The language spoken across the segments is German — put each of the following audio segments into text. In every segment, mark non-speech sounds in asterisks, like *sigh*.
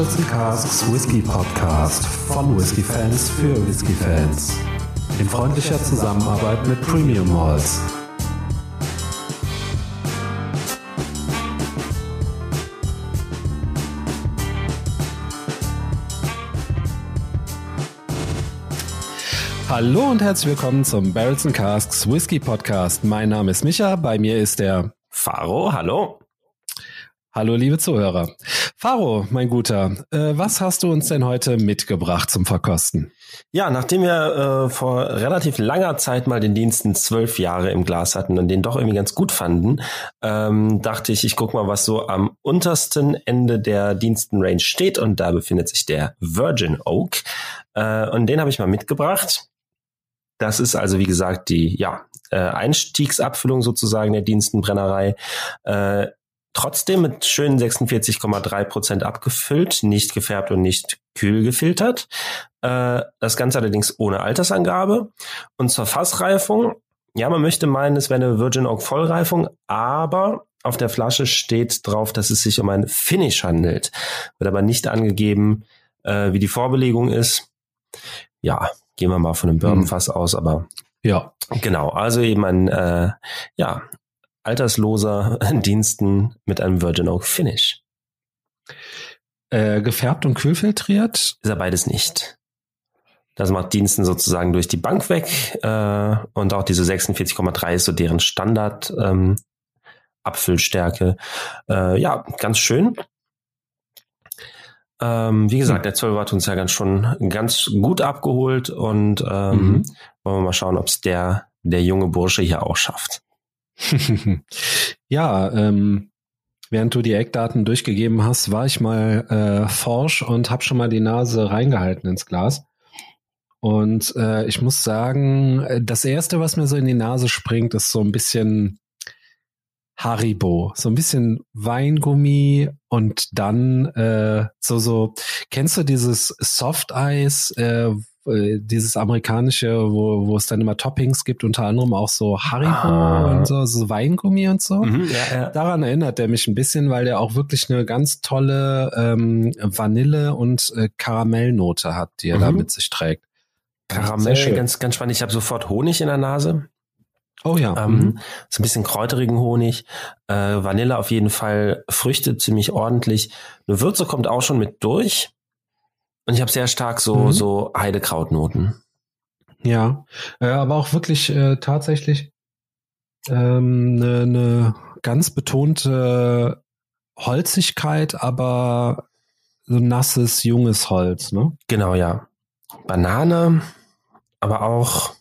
Barrels and Casks Whisky Podcast von Whisky Fans für Whisky Fans. In freundlicher Zusammenarbeit mit Premium Malls. Hallo und herzlich willkommen zum Barrels and Casks Whisky Podcast. Mein Name ist Micha, bei mir ist der Faro, hallo. Hallo, liebe Zuhörer. Faro, mein Guter, äh, was hast du uns denn heute mitgebracht zum Verkosten? Ja, nachdem wir äh, vor relativ langer Zeit mal den Diensten zwölf Jahre im Glas hatten und den doch irgendwie ganz gut fanden, ähm, dachte ich, ich gucke mal, was so am untersten Ende der Diensten-Range steht und da befindet sich der Virgin Oak äh, und den habe ich mal mitgebracht. Das ist also, wie gesagt, die ja, äh, Einstiegsabfüllung sozusagen der Dienstenbrennerei. Äh, trotzdem mit schönen 46,3 Prozent abgefüllt, nicht gefärbt und nicht kühl gefiltert. Äh, das Ganze allerdings ohne Altersangabe. Und zur Fassreifung, ja, man möchte meinen, es wäre eine Virgin Oak Vollreifung, aber auf der Flasche steht drauf, dass es sich um ein Finish handelt. Wird aber nicht angegeben, äh, wie die Vorbelegung ist. Ja, gehen wir mal von einem hm. aus, aber ja. Genau, also eben ein äh, ja, altersloser *laughs* Diensten mit einem Virgin Oak Finish. Äh, gefärbt und kühlfiltriert? Ist er beides nicht. Das macht Diensten sozusagen durch die Bank weg äh, und auch diese 46,3 ist so deren Standard ähm, Abfüllstärke. Äh, ja, ganz schön. Ähm, wie gesagt, hm. der 12 hat uns ja ganz schon ganz gut abgeholt und ähm, mhm. wollen wir mal schauen, ob es der, der junge Bursche hier auch schafft. *laughs* ja, ähm, während du die Eckdaten durchgegeben hast, war ich mal äh, forsch und habe schon mal die Nase reingehalten ins Glas. Und äh, ich muss sagen, das erste, was mir so in die Nase springt, ist so ein bisschen Haribo, so ein bisschen Weingummi und dann äh, so so. Kennst du dieses Soft Eis, äh, äh, dieses amerikanische, wo, wo es dann immer Toppings gibt, unter anderem auch so Haribo ah. und so, so Weingummi und so. Mhm, ja, ja. Daran erinnert er mich ein bisschen, weil der auch wirklich eine ganz tolle ähm, Vanille- und äh, Karamellnote hat, die er mhm. da mit sich trägt. Karamell, ganz, ganz spannend. Ich habe sofort Honig in der Nase. Oh ja. Ähm, mhm. So ein bisschen kräuterigen Honig. Äh, Vanille auf jeden Fall. Früchte ziemlich ordentlich. Eine Würze kommt auch schon mit durch. Und ich habe sehr stark so, mhm. so Heidekrautnoten. Ja, äh, aber auch wirklich äh, tatsächlich eine ähm, ne, ne ganz betonte Holzigkeit, aber so nasses, junges Holz, ne? Genau, ja. Banane, aber auch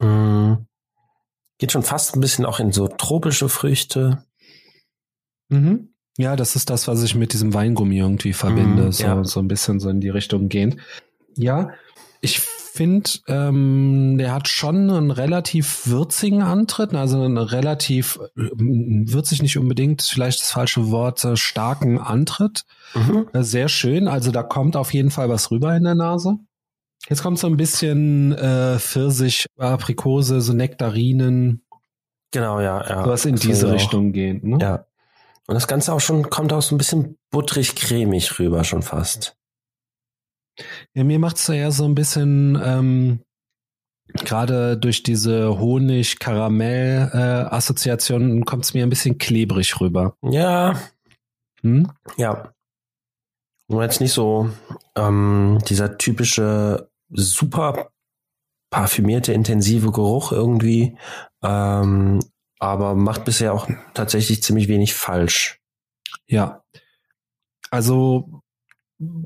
mh, mm, geht schon fast ein bisschen auch in so tropische Früchte. Mhm. Ja, das ist das, was ich mit diesem Weingummi irgendwie verbinde, mm, so, ja. so ein bisschen so in die Richtung gehend. Ja, ich finde, ähm, der hat schon einen relativ würzigen Antritt, also einen relativ, äh, würzig nicht unbedingt, vielleicht das falsche Wort, äh, starken Antritt. Mhm. Äh, sehr schön, also da kommt auf jeden Fall was rüber in der Nase. Jetzt kommt so ein bisschen äh, Pfirsich, Aprikose, so Nektarinen. Genau, ja, ja. Was in diese Richtung geht, ne? Ja. Und das Ganze auch schon kommt auch so ein bisschen butterig-cremig rüber schon fast. Ja, mir macht's eher so ein bisschen, ähm, gerade durch diese Honig-Karamell-Assoziation äh, kommt es mir ein bisschen klebrig rüber. Ja. Hm? Ja. Und jetzt nicht so ähm, dieser typische super parfümierte, intensive Geruch irgendwie, ähm, aber macht bisher auch tatsächlich ziemlich wenig falsch. Ja. Also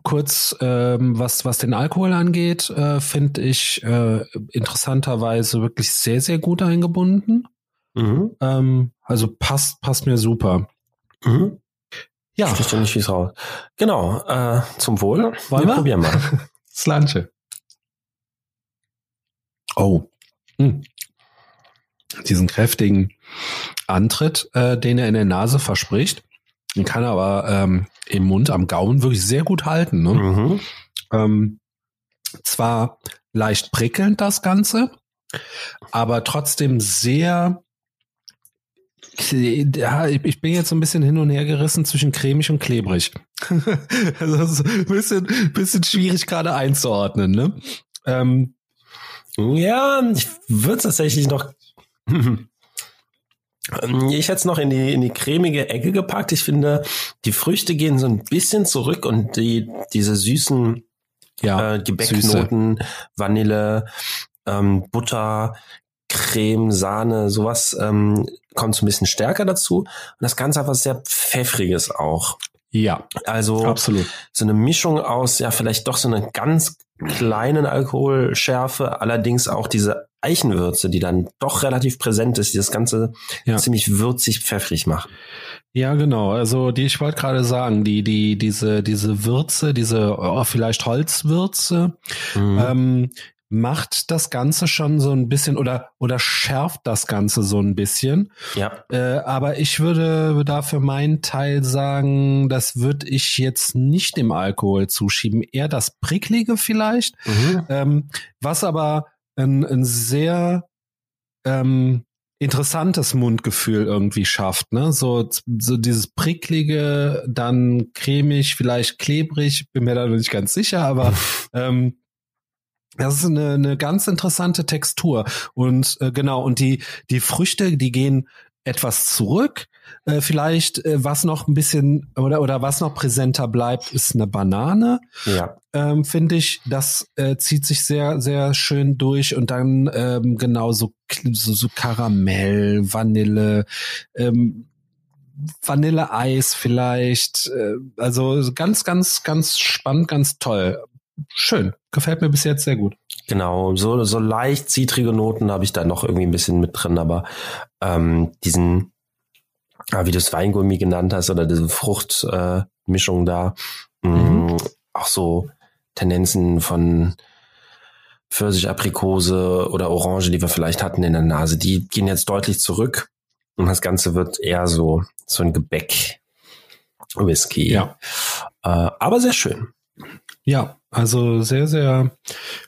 kurz, ähm, was, was den Alkohol angeht, äh, finde ich äh, interessanterweise wirklich sehr, sehr gut eingebunden. Mhm. Ähm, also passt, passt mir super. Mhm. Ja. Ich nicht, wie es raus. Genau, äh, zum Wohl. Wollen wir, wir? probieren mal. *laughs* Slanche. Oh. Hm diesen kräftigen Antritt, äh, den er in der Nase verspricht. Den kann er aber ähm, im Mund, am Gaumen wirklich sehr gut halten. Ne? Mhm. Ähm, zwar leicht prickelnd das Ganze, aber trotzdem sehr ja, ich bin jetzt so ein bisschen hin und her gerissen zwischen cremig und klebrig. *laughs* also das ist ein bisschen, bisschen schwierig gerade einzuordnen, ne? Ähm, ja, ich würde tatsächlich noch. Ich hätte es noch in die, in die cremige Ecke gepackt. Ich finde, die Früchte gehen so ein bisschen zurück und die, diese süßen ja, äh, Gebäcknoten, Süße. Vanille, ähm, Butter, Creme, Sahne, sowas ähm, kommt so ein bisschen stärker dazu. Und das Ganze hat was sehr Pfeffriges auch. Ja, also absolut. So eine Mischung aus, ja, vielleicht doch so eine ganz kleinen Alkoholschärfe, allerdings auch diese Eichenwürze, die dann doch relativ präsent ist, die das Ganze ja. ziemlich würzig pfeffrig macht. Ja, genau. Also die, ich wollte gerade sagen, die, die, diese, diese Würze, diese oh, vielleicht Holzwürze, mhm. ähm, macht das Ganze schon so ein bisschen oder oder schärft das Ganze so ein bisschen. Ja. Äh, aber ich würde da für meinen Teil sagen, das würde ich jetzt nicht dem Alkohol zuschieben, eher das Pricklige vielleicht. Mhm. Ähm, was aber ein, ein sehr ähm, interessantes Mundgefühl irgendwie schafft, ne? So, so dieses pricklige, dann cremig, vielleicht klebrig, bin mir da noch nicht ganz sicher, aber *laughs* ähm, das ist eine, eine ganz interessante Textur. Und äh, genau, und die, die Früchte, die gehen etwas zurück. Äh, vielleicht, äh, was noch ein bisschen oder, oder was noch präsenter bleibt, ist eine Banane. Ja. Ähm, Finde ich, das äh, zieht sich sehr, sehr schön durch und dann ähm, genau so, so, so Karamell, Vanille, ähm, Vanilleeis vielleicht. Äh, also ganz, ganz, ganz spannend, ganz toll schön. Gefällt mir bis jetzt sehr gut. Genau, so, so leicht zitrige Noten habe ich da noch irgendwie ein bisschen mit drin, aber ähm, diesen, äh, wie du es Weingummi genannt hast, oder diese Fruchtmischung äh, da, mh, mhm. auch so Tendenzen von Pfirsich, Aprikose oder Orange, die wir vielleicht hatten in der Nase, die gehen jetzt deutlich zurück und das Ganze wird eher so, so ein Gebäck. Whisky. Ja. Äh, aber sehr schön. Ja, also sehr, sehr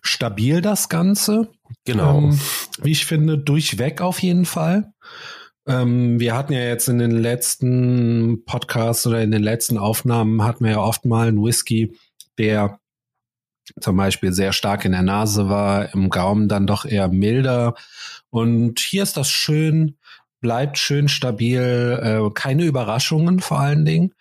stabil das Ganze. Genau. Ähm, wie ich finde, durchweg auf jeden Fall. Ähm, wir hatten ja jetzt in den letzten Podcasts oder in den letzten Aufnahmen hatten wir ja oft mal einen Whisky, der zum Beispiel sehr stark in der Nase war, im Gaumen dann doch eher milder. Und hier ist das schön, bleibt schön stabil, äh, keine Überraschungen vor allen Dingen.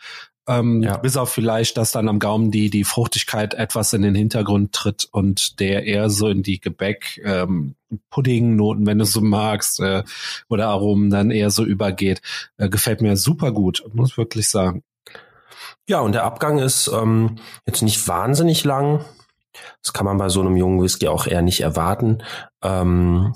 Ähm, ja. Bis auf vielleicht, dass dann am Gaumen die, die Fruchtigkeit etwas in den Hintergrund tritt und der eher so in die Gebäck, ähm, Puddingnoten, wenn du so magst, äh, oder Aromen dann eher so übergeht. Äh, gefällt mir super gut, muss wirklich sagen. Ja, und der Abgang ist ähm, jetzt nicht wahnsinnig lang. Das kann man bei so einem jungen Whisky auch eher nicht erwarten. Ähm,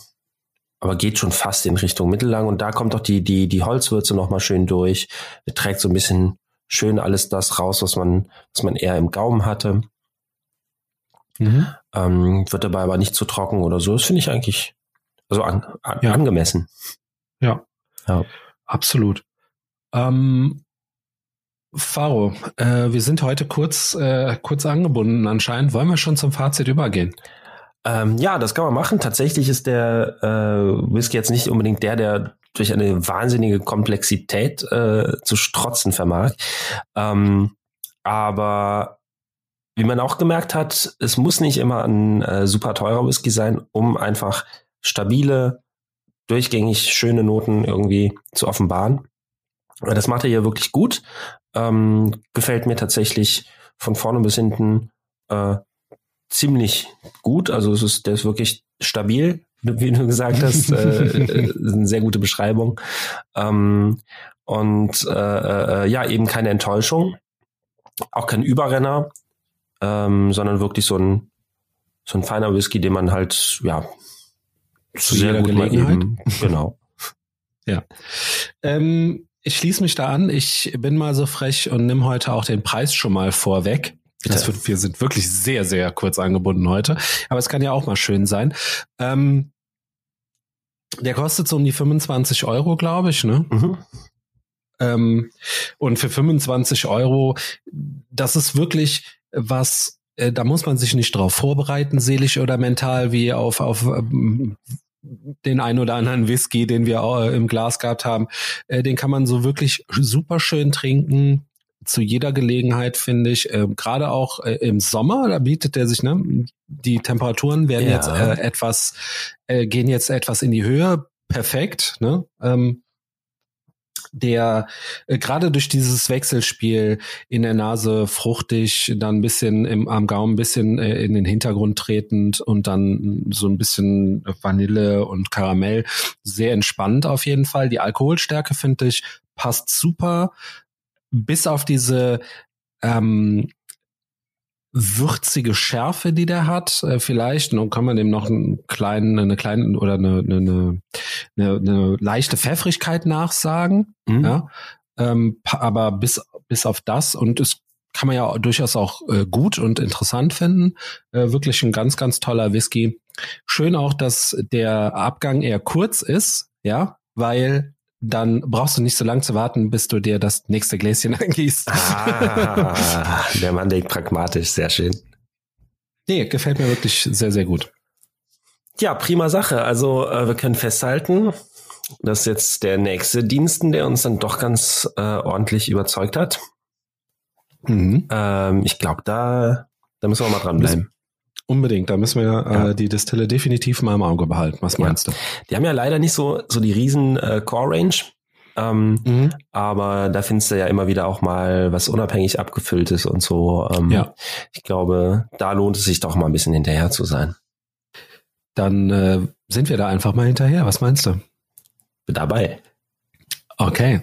aber geht schon fast in Richtung mittellang und da kommt auch die, die, die Holzwürze nochmal schön durch. Trägt so ein bisschen schön alles das raus, was man, was man eher im Gaumen hatte. Mhm. Ähm, wird dabei aber nicht zu trocken oder so. Das finde ich eigentlich also an, an, ja. angemessen. Ja. ja. Absolut. Ähm, Faro, äh, wir sind heute kurz, äh, kurz angebunden anscheinend. Wollen wir schon zum Fazit übergehen? Ähm, ja, das kann man machen. Tatsächlich ist der äh, Whisky jetzt nicht unbedingt der, der durch eine wahnsinnige Komplexität äh, zu strotzen vermag. Ähm, aber wie man auch gemerkt hat, es muss nicht immer ein äh, super teurer Whisky sein, um einfach stabile, durchgängig schöne Noten irgendwie zu offenbaren. Das macht er hier wirklich gut. Ähm, gefällt mir tatsächlich von vorne bis hinten äh, ziemlich gut. Also es ist, der ist wirklich stabil wie du gesagt hast, *laughs* äh, äh, eine sehr gute Beschreibung. Ähm, und äh, äh, ja, eben keine Enttäuschung, auch kein Überrenner, ähm, sondern wirklich so ein so ein feiner Whisky, den man halt ja zu sehr gut Gelegenheit. Eben, *laughs* genau. ja. Ähm, ich schließe mich da an. Ich bin mal so frech und nimm heute auch den Preis schon mal vorweg. Das wird, wir sind wirklich sehr, sehr kurz angebunden heute. Aber es kann ja auch mal schön sein. Ähm, der kostet so um die 25 Euro, glaube ich, ne? Mhm. Ähm, und für 25 Euro, das ist wirklich was, äh, da muss man sich nicht drauf vorbereiten, seelisch oder mental, wie auf, auf ähm, den ein oder anderen Whisky, den wir auch im Glas gehabt haben, äh, den kann man so wirklich super schön trinken zu jeder Gelegenheit, finde ich. Äh, Gerade auch äh, im Sommer, da bietet er sich, ne? Die Temperaturen werden ja. jetzt äh, etwas, äh, gehen jetzt etwas in die Höhe. Perfekt, ne? Ähm, der äh, gerade durch dieses Wechselspiel in der Nase fruchtig, dann ein bisschen im, am Gaumen ein bisschen äh, in den Hintergrund tretend und dann so ein bisschen Vanille und Karamell. Sehr entspannt auf jeden Fall. Die Alkoholstärke finde ich passt super bis auf diese ähm, würzige Schärfe, die der hat, äh, vielleicht, und kann man dem noch einen kleinen, eine kleine oder eine, eine, eine, eine leichte Pfeffrigkeit nachsagen. Mhm. Ja? Ähm, aber bis, bis auf das, und es kann man ja durchaus auch äh, gut und interessant finden. Äh, wirklich ein ganz, ganz toller Whisky. Schön auch, dass der Abgang eher kurz ist, ja, weil dann brauchst du nicht so lange zu warten, bis du dir das nächste Gläschen *laughs* angießt. Ah, der Mann denkt pragmatisch, sehr schön. Nee, gefällt mir wirklich sehr, sehr gut. Ja, prima Sache. Also äh, wir können festhalten, das ist jetzt der nächste Diensten, der uns dann doch ganz äh, ordentlich überzeugt hat. Mhm. Ähm, ich glaube, da, da müssen wir mal dranbleiben. Unbedingt, da müssen wir ja. äh, die Distille definitiv mal im Auge behalten. Was meinst ja. du? Die haben ja leider nicht so, so die riesen äh, Core-Range. Ähm, mhm. Aber da findest du ja immer wieder auch mal was unabhängig abgefülltes und so. Ähm, ja. Ich glaube, da lohnt es sich doch mal ein bisschen hinterher zu sein. Dann äh, sind wir da einfach mal hinterher. Was meinst du? Bin dabei. Okay.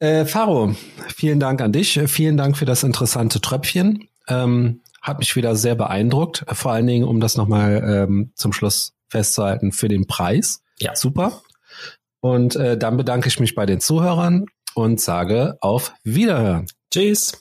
Äh, Faro, vielen Dank an dich. Vielen Dank für das interessante Tröpfchen. Ähm, hat mich wieder sehr beeindruckt. Vor allen Dingen, um das nochmal ähm, zum Schluss festzuhalten, für den Preis. Ja. Super. Und äh, dann bedanke ich mich bei den Zuhörern und sage auf Wiederhören. Tschüss.